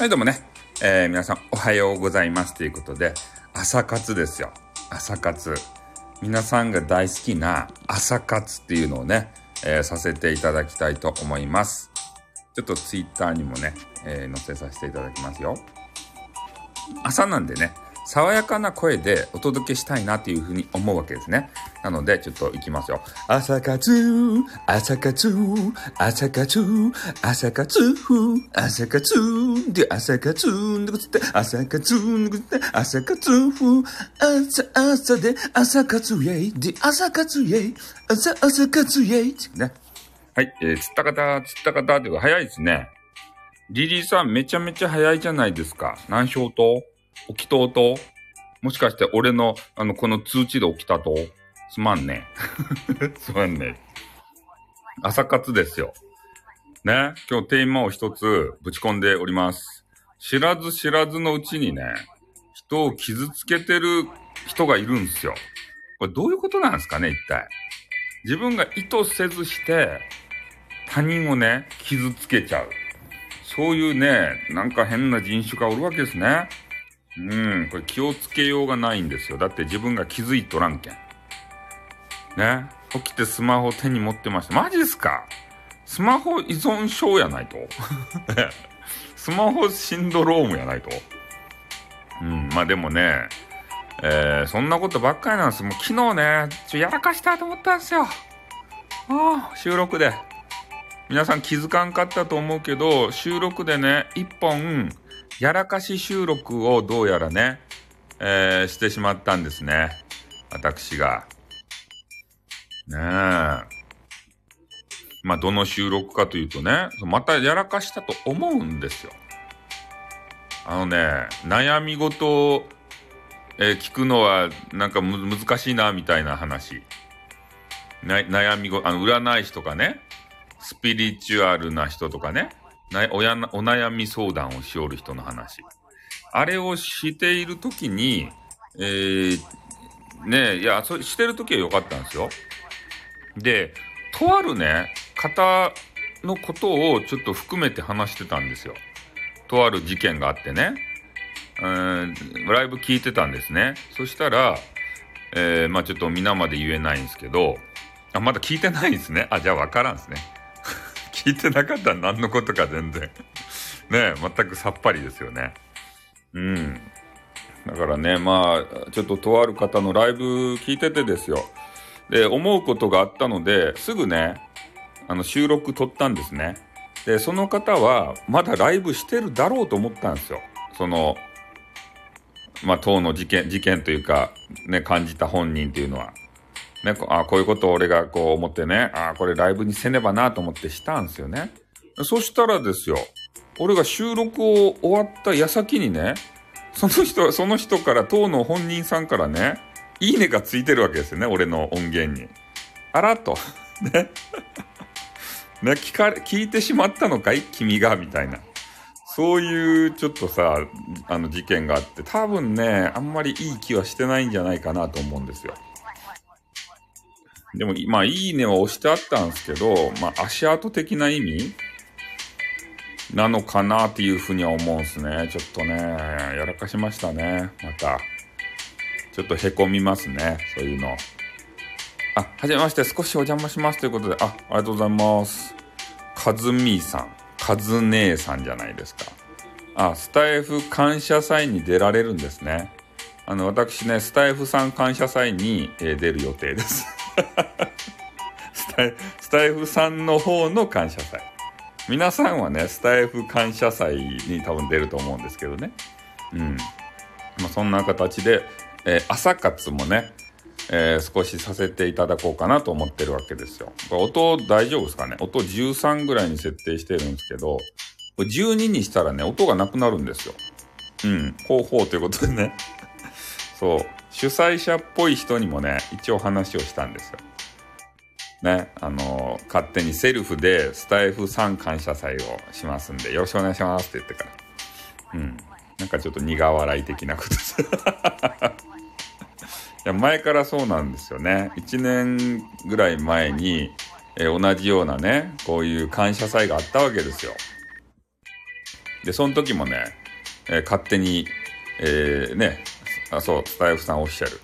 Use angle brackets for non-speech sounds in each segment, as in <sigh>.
はい、どうもね、えー、皆さんおはようございますということで、朝活ですよ。朝活。皆さんが大好きな朝活っていうのをね、えー、させていただきたいと思います。ちょっとツイッターにもね、えー、載せさせていただきますよ。朝なんでね、爽やかな声でお届けしたいなというふうに思うわけですね。なので、ちょっと行きますよ。朝活、朝活、朝活、朝活、朝活、で、朝活、で、つって、朝活、で、朝活、朝、朝で、朝活、イェイ、で、朝活、イェイ、朝、朝活、イェイ、ね。はい、えー、つった方、つった方、で早いですね。リリーさん、めちゃめちゃ早いじゃないですか。何票と？起きとうともしかして俺の、あの、この通知で起きたと？すまんね。<laughs> すまんね。朝活ですよ。ね？今日テーマを一つぶち込んでおります。知らず知らずのうちにね、人を傷つけてる人がいるんですよ。これどういうことなんですかね、一体。自分が意図せずして、他人をね、傷つけちゃう。そういうね、なんか変な人種がおるわけですね。うん、これ気をつけようがないんですよ。だって自分が気づいとらんけん。ね？起きてスマホ手に持ってました。マジですか？スマホ依存症やないと <laughs> スマホシンドロームやないとうん、まあでもね、えー、そんなことばっかりなんです。もう昨日ね、ちょやらかしたと思ったんですよ。ああ、収録で。皆さん気づかんかったと思うけど、収録でね、一本、やらかし収録をどうやらね、えー、してしまったんですね。私が。ねえ。まあ、どの収録かというとね、またやらかしたと思うんですよ。あのね、悩み事を、えー、聞くのはなんか難しいな、みたいな話。悩みご、あの、占い師とかね、スピリチュアルな人とかね、なおやお悩み相談をしおる人の話。あれをしているときに、えー、ねいや、そしてるときは良かったんですよ。で、とあるね、方のことをちょっと含めて話してたんですよ。とある事件があってね。うん、ライブ聞いてたんですね。そしたら、えー、まあちょっと皆まで言えないんですけど、あ、まだ聞いてないんですね。あ、じゃあわからんですね。聞いてなかったら何のことか全然 <laughs> ね全くさっぱりですよね。うん。だからね、まあ、ちょっととある方のライブ聞いててですよ。で、思うことがあったので、すぐね、あの、収録撮ったんですね。で、その方は、まだライブしてるだろうと思ったんですよ。その、まあ、当の事件、事件というか、ね、感じた本人っていうのは。ね、あこういうことを俺がこう思ってね、あこれライブにせねばなと思ってしたんですよね。そしたらですよ、俺が収録を終わった矢先にね、その人、その人から当の本人さんからね、いいねがついてるわけですよね、俺の音源に。あらと。<laughs> ね。<laughs> ね、聞かれ、聞いてしまったのかい？君が、みたいな。そういうちょっとさ、あの事件があって、多分ね、あんまりいい気はしてないんじゃないかなと思うんですよ。でも、まあ、いいねは押してあったんですけど、まあ、足跡的な意味なのかなっていうふうには思うんすね。ちょっとね、やらかしましたね。また。ちょっとへこみますね。そういうの。あ、はじめまして。少しお邪魔します。ということで、あ、ありがとうございます。かずみーさん。かず姉さんじゃないですか。あ、スタイフ感謝祭に出られるんですね。あの、私ね、スタイフさん感謝祭に、えー、出る予定です。<laughs> スタイスタイフさんの方の感謝祭。皆さんはね、スタイフ感謝祭に多分出ると思うんですけどね。うん。まあ、そんな形で、えー、朝活もね、えー、少しさせていただこうかなと思ってるわけですよ。これ音大丈夫ですかね？音13ぐらいに設定してるんですけど、12にしたらね、音がなくなるんですよ。うん。ほうほうということでね。<laughs> そう。主催者っぽい人にもね、一応話をしたんですよ。ね、あのー、勝手にセルフでスタイフさん感謝祭をしますんで、よろしくお願いしますって言ってから。うん。なんかちょっと苦笑い的なことす。<laughs> いや、前からそうなんですよね。1年ぐらい前に、えー、同じようなね、こういう感謝祭があったわけですよ。で、その時もね、えー、勝手に、えー、ね、あ、そう、スタイフさんオフィシャル。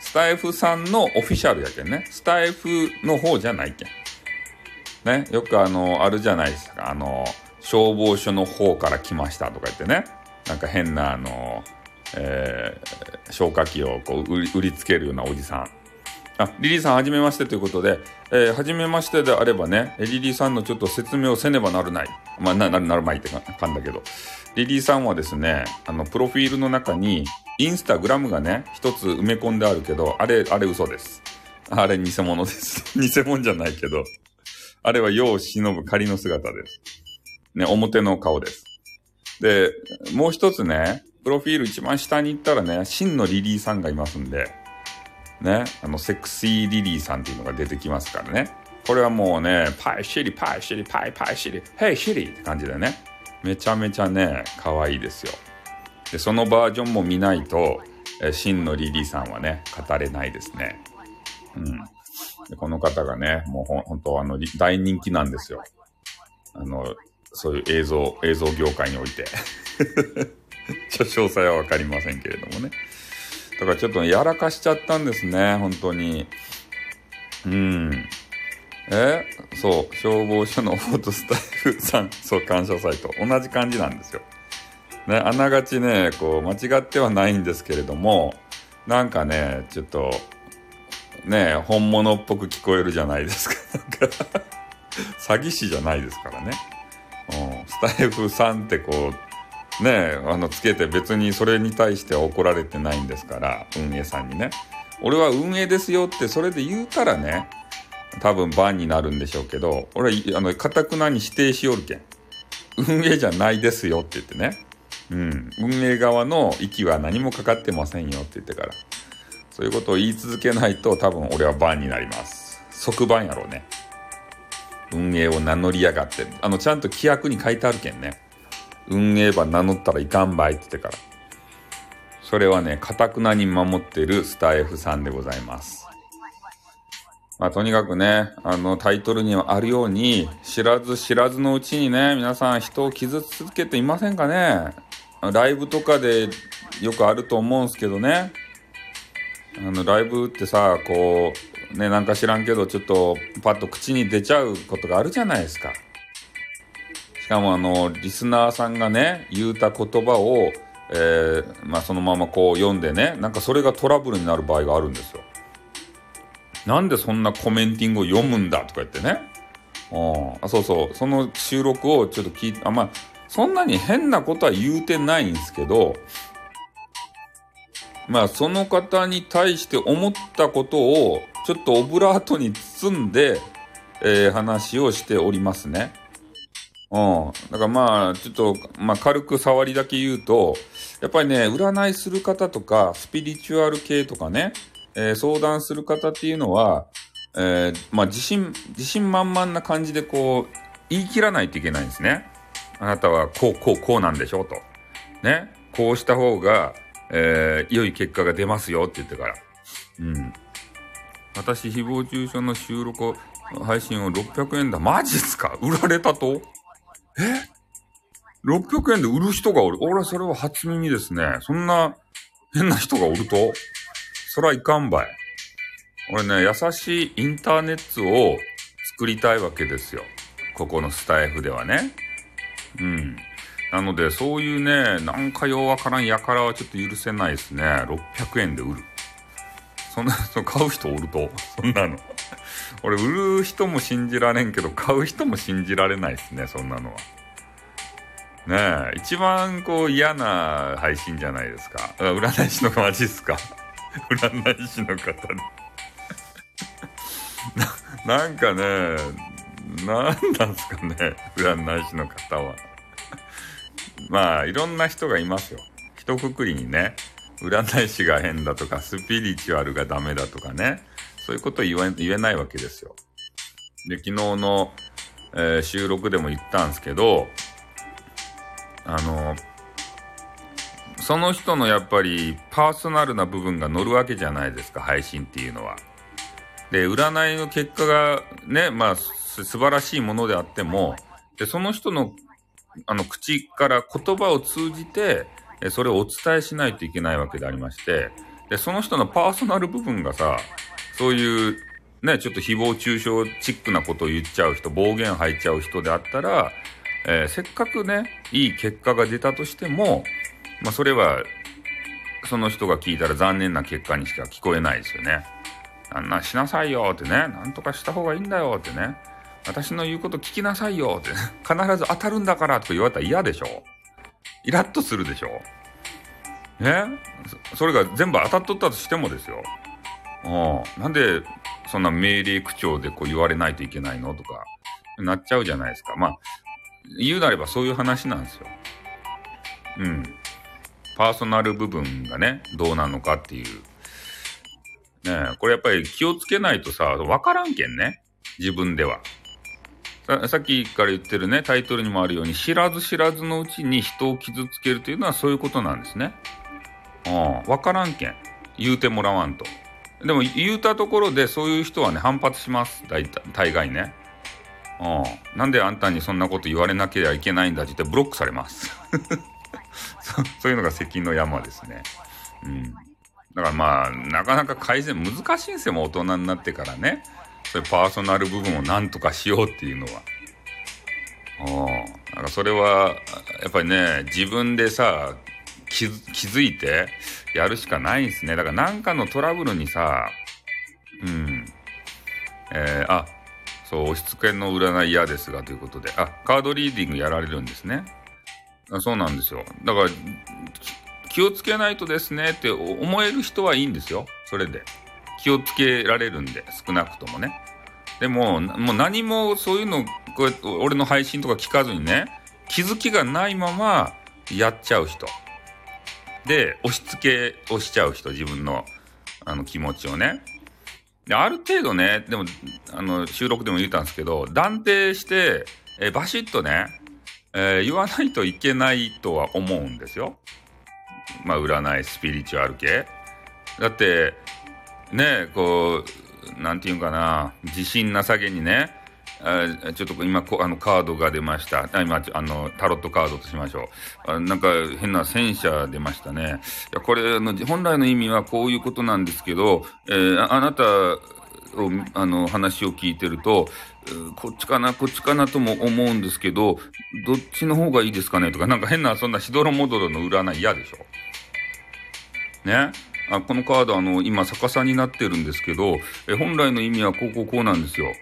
スタイフさんのオフィシャルやけんね。スタイフの方じゃないけん。ね、よくあの、あるじゃないですか。あの、消防署の方から来ましたとか言ってね。なんか変なあの、えー、消火器をこう売り売りつけるようなおじさん。あ、リリーさん、はじめましてということで、えー、はじめましてであればね、リリーさんのちょっと説明をせねばなるない。まあ、な、なる、なるまいってかんだけど。リリーさんはですね、あの、プロフィールの中に、インスタグラムがね、一つ埋め込んであるけど、あれ、あれ嘘です。あれ偽物です。<laughs> 偽物じゃないけど、あれは世を忍ぶ仮の姿です。ね、表の顔です。で、もう一つね、プロフィール一番下に行ったらね、真のリリーさんがいますんで、ね、あの、セクシーリリーさんっていうのが出てきますからね。これはもうね、パイシリ、パイシリ、パイパイシリ、ヘイシリって感じでね、めちゃめちゃね、可愛いですよ。で、そのバージョンも見ないと、え真のリリーさんはね、語れないですね。うん。でこの方がね、もうほ本当あの、大人気なんですよ。あの、そういう映像、映像業界において。ちょ詳細はわかりませんけれどもね。だからちょっとやらかしちゃったんですね、本当に。うん。えそう、消防署のフォトスタイルさん、<laughs> そう、感謝祭と同じ感じなんですよ。ね、あながちね、こう、間違ってはないんですけれども、なんかね、ちょっと、ね、本物っぽく聞こえるじゃないですか。<laughs> なんか詐欺師じゃないですからね。うん、スタイフさんってこう、ねあのつけて別にそれに対しては怒られてないんですから運営さんにね。俺は運営ですよってそれで言うからね多分バンになるんでしょうけど俺はあのかたくなに否定しよるけん。運営じゃないですよって言ってね。うん。運営側の息は何もかかってませんよって言ってから。そういうことを言い続けないと多分俺はバンになります。即バンやろうね。運営を名乗りやがって。あのちゃんと規約に書いてあるけんね。運営ば名乗ったらいかんばいって言ってから。それはね、かたくなに守ってるスタイフさんでございます。まあ、とにかくね、あの、タイトルにはあるように、知らず知らずのうちにね、皆さん人を傷つけていませんかねライブとかでよくあると思うんすけどね。あの、ライブってさ、こう、ね、なんか知らんけど、ちょっとパッと口に出ちゃうことがあるじゃないですか。かもあの、リスナーさんがね、言うた言葉を、えー、まあそのままこう読んでね、なんかそれがトラブルになる場合があるんですよ。なんでそんなコメンティングを読むんだとか言ってね。あそうそう、その収録をちょっと聞いて、あ、まあ、そんなに変なことは言うてないんですけど、まあその方に対して思ったことをちょっとオブラートに包んで、えー、話をしておりますね。うん。だからまあ、ちょっと、まあ軽く触りだけ言うと、やっぱりね、占いする方とか、スピリチュアル系とかね、えー、相談する方っていうのは、えー、まあ自信、自信満々な感じでこう、言い切らないといけないんですね。あなたはこう、こう、こうなんでしょうと。ね。こうした方が、えー、良い結果が出ますよって言ってから。うん。私、誹謗中傷の収録配信を600円だ。マジっすか？売られたと？え ?600 円で売る人がおる。俺はそれは初耳ですね。そんな変な人がおると？そらいかんばい。俺ね、優しいインターネットを作りたいわけですよ。ここのスタイフではね。うん。なので、そういうね、なんかようわからんやからはちょっと許せないですね。600円で売る。そんな、そ買う人おると？そんなの。<laughs> 俺、売る人も信じられんけど、買う人も信じられないですね、そんなのは。ねえ、一番こう嫌な配信じゃないですか。占い師のマジっすか？<laughs> 占い師の方で <laughs> な。なんかね、なんなんすかね、占い師の方は。まあ、いろんな人がいますよ。一括りにね、占い師が変だとか、スピリチュアルがダメだとかね、そういうこと言え言えないわけですよ。で、昨日の、えー、収録でも言ったんですけど、あの、その人のやっぱりパーソナルな部分が乗るわけじゃないですか、配信っていうのは。で、占いの結果がね、まあ、素晴らしいものであっても、で、その人のあの、口から言葉を通じて、それをお伝えしないといけないわけでありまして、で、その人のパーソナル部分がさ、そういう、ね、ちょっと誹謗中傷チックなことを言っちゃう人、暴言吐いちゃう人であったら、えー、せっかくね、いい結果が出たとしても、まあ、それは、その人が聞いたら残念な結果にしか聞こえないですよね。あんなしなさいよってね、なんとかした方がいいんだよってね、私の言うこと聞きなさいよって、ね、必ず当たるんだからとか言われたら嫌でしょイラッとするでしょね？それが全部当たっとったとしてもですよ。うん。なんで、そんな命令口調でこう言われないといけないのとか、なっちゃうじゃないですか。まあ、言うなればそういう話なんですよ。うん。パーソナル部分がね、どうなのかっていう。ねこれやっぱり気をつけないとさ、わからんけんね。自分では。ささっきから言ってるね、タイトルにもあるように、知らず知らずのうちに人を傷つけるというのはそういうことなんですね。うん。わからんけん。言うてもらわんと。でも言うたところでそういう人はね、反発します。大、大概ね。うん。なんであんたにそんなこと言われなければいけないんだって言ってブロックされます <laughs> そ。そういうのが責の山ですね。うん。だからまあ、なかなか改善難しいんですよ、もう大人になってからね。そういうパーソナル部分をなんとかしようっていうのは。うん。だからそれは、やっぱりね、自分でさ、気づいてやるしかないんですね。だからなんかのトラブルにさ、うん。えー、あ、そう、押し付けの占い嫌ですがということで、あ、カードリーディングやられるんですね。あそうなんですよ。だから、気をつけないとですねって思える人はいいんですよ。それで。気をつけられるんで、少なくともね。でも、もう何もそういうの、こうやって俺の配信とか聞かずにね、気づきがないままやっちゃう人。で、押し付けをしちゃう人、自分の、あの気持ちをね。で、ある程度ね、でも、あの、収録でも言ったんですけど、断定して、えバシッとね、えー、言わないといけないとは思うんですよ。まあ、占い、スピリチュアル系。だって、ね、こう、なんていうかな、自信なさげにね、あちょっと今こあのカードが出ました。今あのタロットカードとしましょう。あなんか変な戦車出ましたね。いやこれの本来の意味はこういうことなんですけど、えー、あなたをあの話を聞いてると、こっちかなこっちかなとも思うんですけど、どっちの方がいいですかねとか、なんか変なそんなしどろもどろの占い嫌でしょ。ね？あこのカードあの今逆さになってるんですけど、え本来の意味はこうこうこうなんですよ。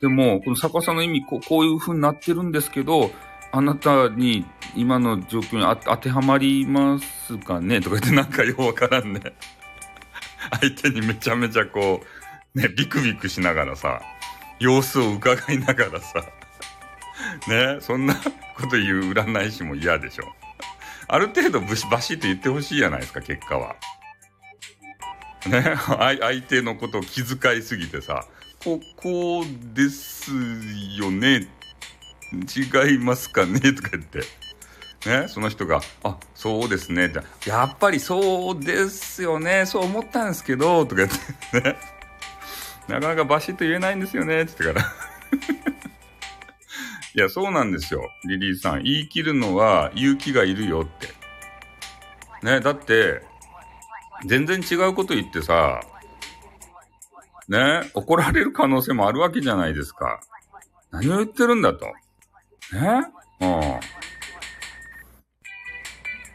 でも、この逆さの意味こう、こういう風になってるんですけど、あなたに今の状況に当てはまりますかね？とか言ってなんかようわからんね。<laughs> 相手にめちゃめちゃこう、ね、ビクビクしながらさ、様子を伺いながらさ、<laughs> ね、そんなこと言う占い師も嫌でしょ。ある程度ブシバシッと言ってほしいじゃないですか、結果は。ね、相手のことを気遣いすぎてさ、ここですよね違いますかね？とか言って。ね、その人が、あ、そうですね。って、やっぱりそうですよね。そう思ったんですけど、とか言って、ね？なかなかバシッと言えないんですよね。って言ってから。<laughs> いや、そうなんですよ。リリーさん。言い切るのは勇気がいるよって。ね、だって、全然違うこと言ってさ、ね、怒られる可能性もあるわけじゃないですか。何を言ってるんだと。ねうん。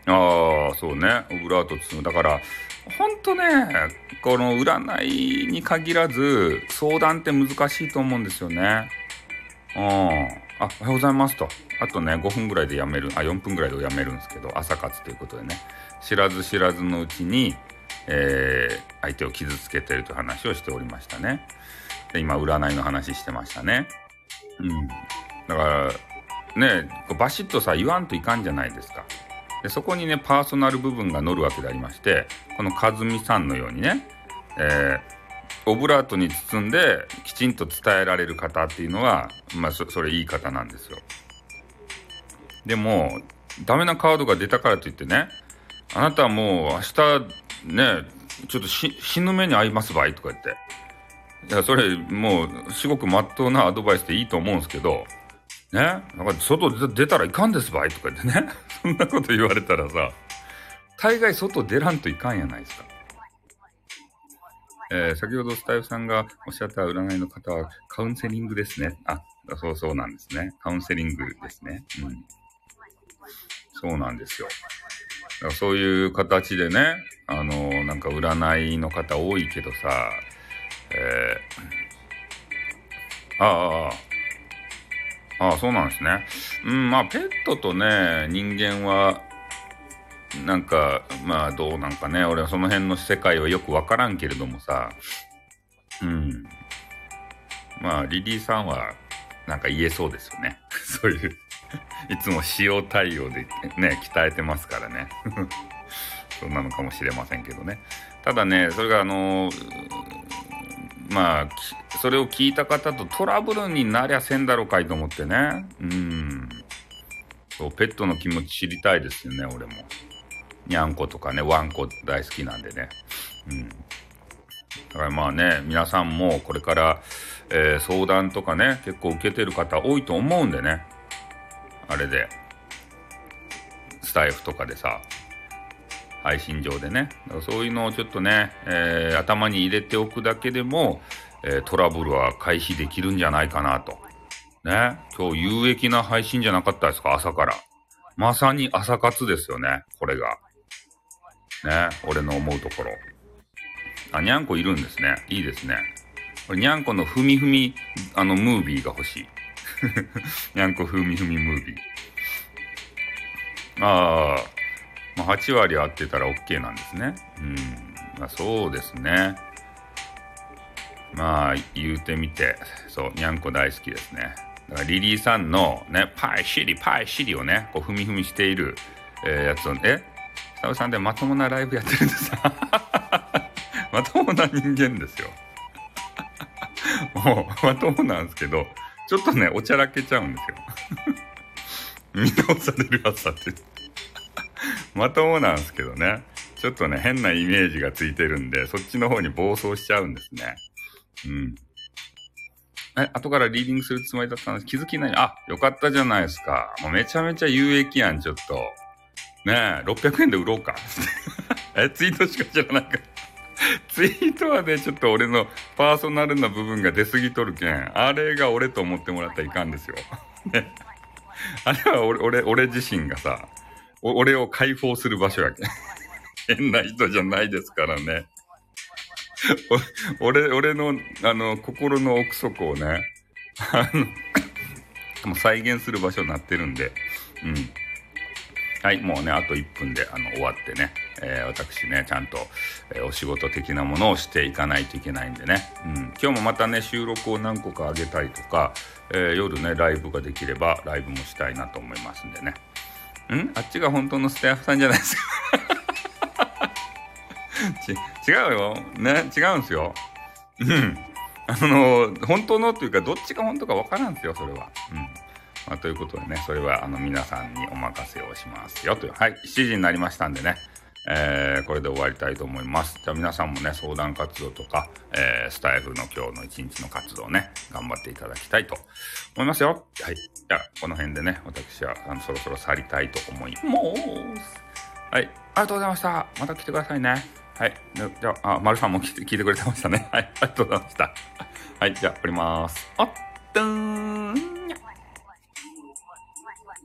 ああ、そうね。オブラート包む。だから、ほんとね、この占いに限らず、相談って難しいと思うんですよね。うん。あ、おはようございますと。あとね、5分ぐらいでやめる、あ、4分ぐらいでやめるんですけど、朝活ということでね。知らず知らずのうちに、えー、相手を傷つけてるという話をしておりましたね。で今、占いの話してましたね。うん。だから、ね、バシッとさ、言わんといかんじゃないですか。でそこにね、パーソナル部分が乗るわけでありまして、この和美さんのようにね、えー、オブラートに包んできちんと伝えられる方っていうのは、まあそ、それいい方なんですよ。でも、ダメなカードが出たからといってね、あなたはもう明日ねちょっと死ぬ目に遭いますばいとか言って。いや、それ、もう、すごくまっとうなアドバイスでいいと思うんですけど、ね。なんか外出たらいかんですばいとか言ってね。<laughs> そんなこと言われたらさ、大概外出らんといかんやないですか。えー、先ほどスタイフさんがおっしゃった占いの方はカウンセリングですね。あ、そうそうなんですね。カウンセリングですね。うん。そうなんですよ。だからそういう形でね、あのー、なんか占いの方多いけどさ、えー、ああ、ああ、そうなんですね。うん、まあ、ペットとね、人間は、なんか、まあ、どうなんかね、俺はその辺の世界はよくわからんけれどもさ、うん。まあ、リリーさんは、なんか言えそうですよね。<laughs> そういう <laughs> いつも使用対応でね、鍛えてますからね。<laughs> そうなのかもしれませんけどね。ただね、それがあのまあ、それを聞いた方とトラブルになりゃせんだろうかいと思ってね。うん。そう、ペットの気持ち知りたいですよね、俺も。にゃんことかね、ワンコ大好きなんでね。うん。だからまあね、皆さんもこれから、えー、相談とかね、結構受けてる方多いと思うんでね。あれで、スタイフとかでさ、配信上でね。そういうのをちょっとね、えー、頭に入れておくだけでも、えー、トラブルは回避できるんじゃないかなと。ね。今日有益な配信じゃなかったですか？朝から。まさに朝活ですよね。これが。ね。俺の思うところ。あ、にゃんこいるんですね。いいですね。これにゃんこのふみふみ、あの、ムービーが欲しい。にゃんこふみふみムービー。ああ。まあ、8割合ってたら OK なんですね。うん。まあ、そうですね。まあ、言うてみて、そう、にゃんこ大好きですね。だからリリーさんのね、パイシリ、パイシリをね、こう、踏み踏みしている、えー、やつを、え？スタウさんでまともなライブやってるんですか？<laughs> まともな人間ですよ。<laughs> もう、まともなんですけど、ちょっとね、おちゃらけちゃうんですよ。<laughs> 見直される朝って。<laughs> まともなんですけどね。ちょっとね、変なイメージがついてるんで、そっちの方に暴走しちゃうんですね。うん。え、後からリーディングするつもりだったんです？気づきない。あ、よかったじゃないですか。もうめちゃめちゃ有益やん、ちょっと。ねえ、600円で売ろうか。<laughs> え、ツイートしか知らないか <laughs> ツイートはね、ちょっと俺のパーソナルな部分が出過ぎとるけん、あれが俺と思ってもらったらいかんですよ。ね。<laughs> あれは俺、俺、俺自身がさ、俺を解放する場所やけん。<laughs> 変な人じゃないですからね。俺、俺の、あの、心の奥底をね、あの、もう再現する場所になってるんで、うん。はい、もうね、あと1分で、あの、終わってね、えー、私ね、ちゃんと、えー、お仕事的なものをしていかないといけないんでね、うん。今日もまたね、収録を何個か上げたりとか、えー、夜ね、ライブができれば、ライブもしたいなと思いますんでね。ん？あっちが本当のスタッフさんじゃないですか <laughs> 違うよ。ね、違うんすよ。うん。あの、本当のっていうか、どっちが本当かわからんすよ、それは。うん。まあ、ということでね、それは、あの、皆さんにお任せをしますよ、という。はい、7時になりましたんでね。えー、これで終わりたいと思います。じゃあ皆さんもね、相談活動とか、えー、スタイフの今日の一日の活動ね、頑張っていただきたいと思いますよ。はい。じゃあ、この辺でね、私はあのそろそろ去りたいと思います。はい。ありがとうございました。また来てくださいね。はい。じゃあ、あ、丸さんも聞いて聞いてくれてましたね。はい。ありがとうございました。はい。じゃあ、降ります。あっ、とーん。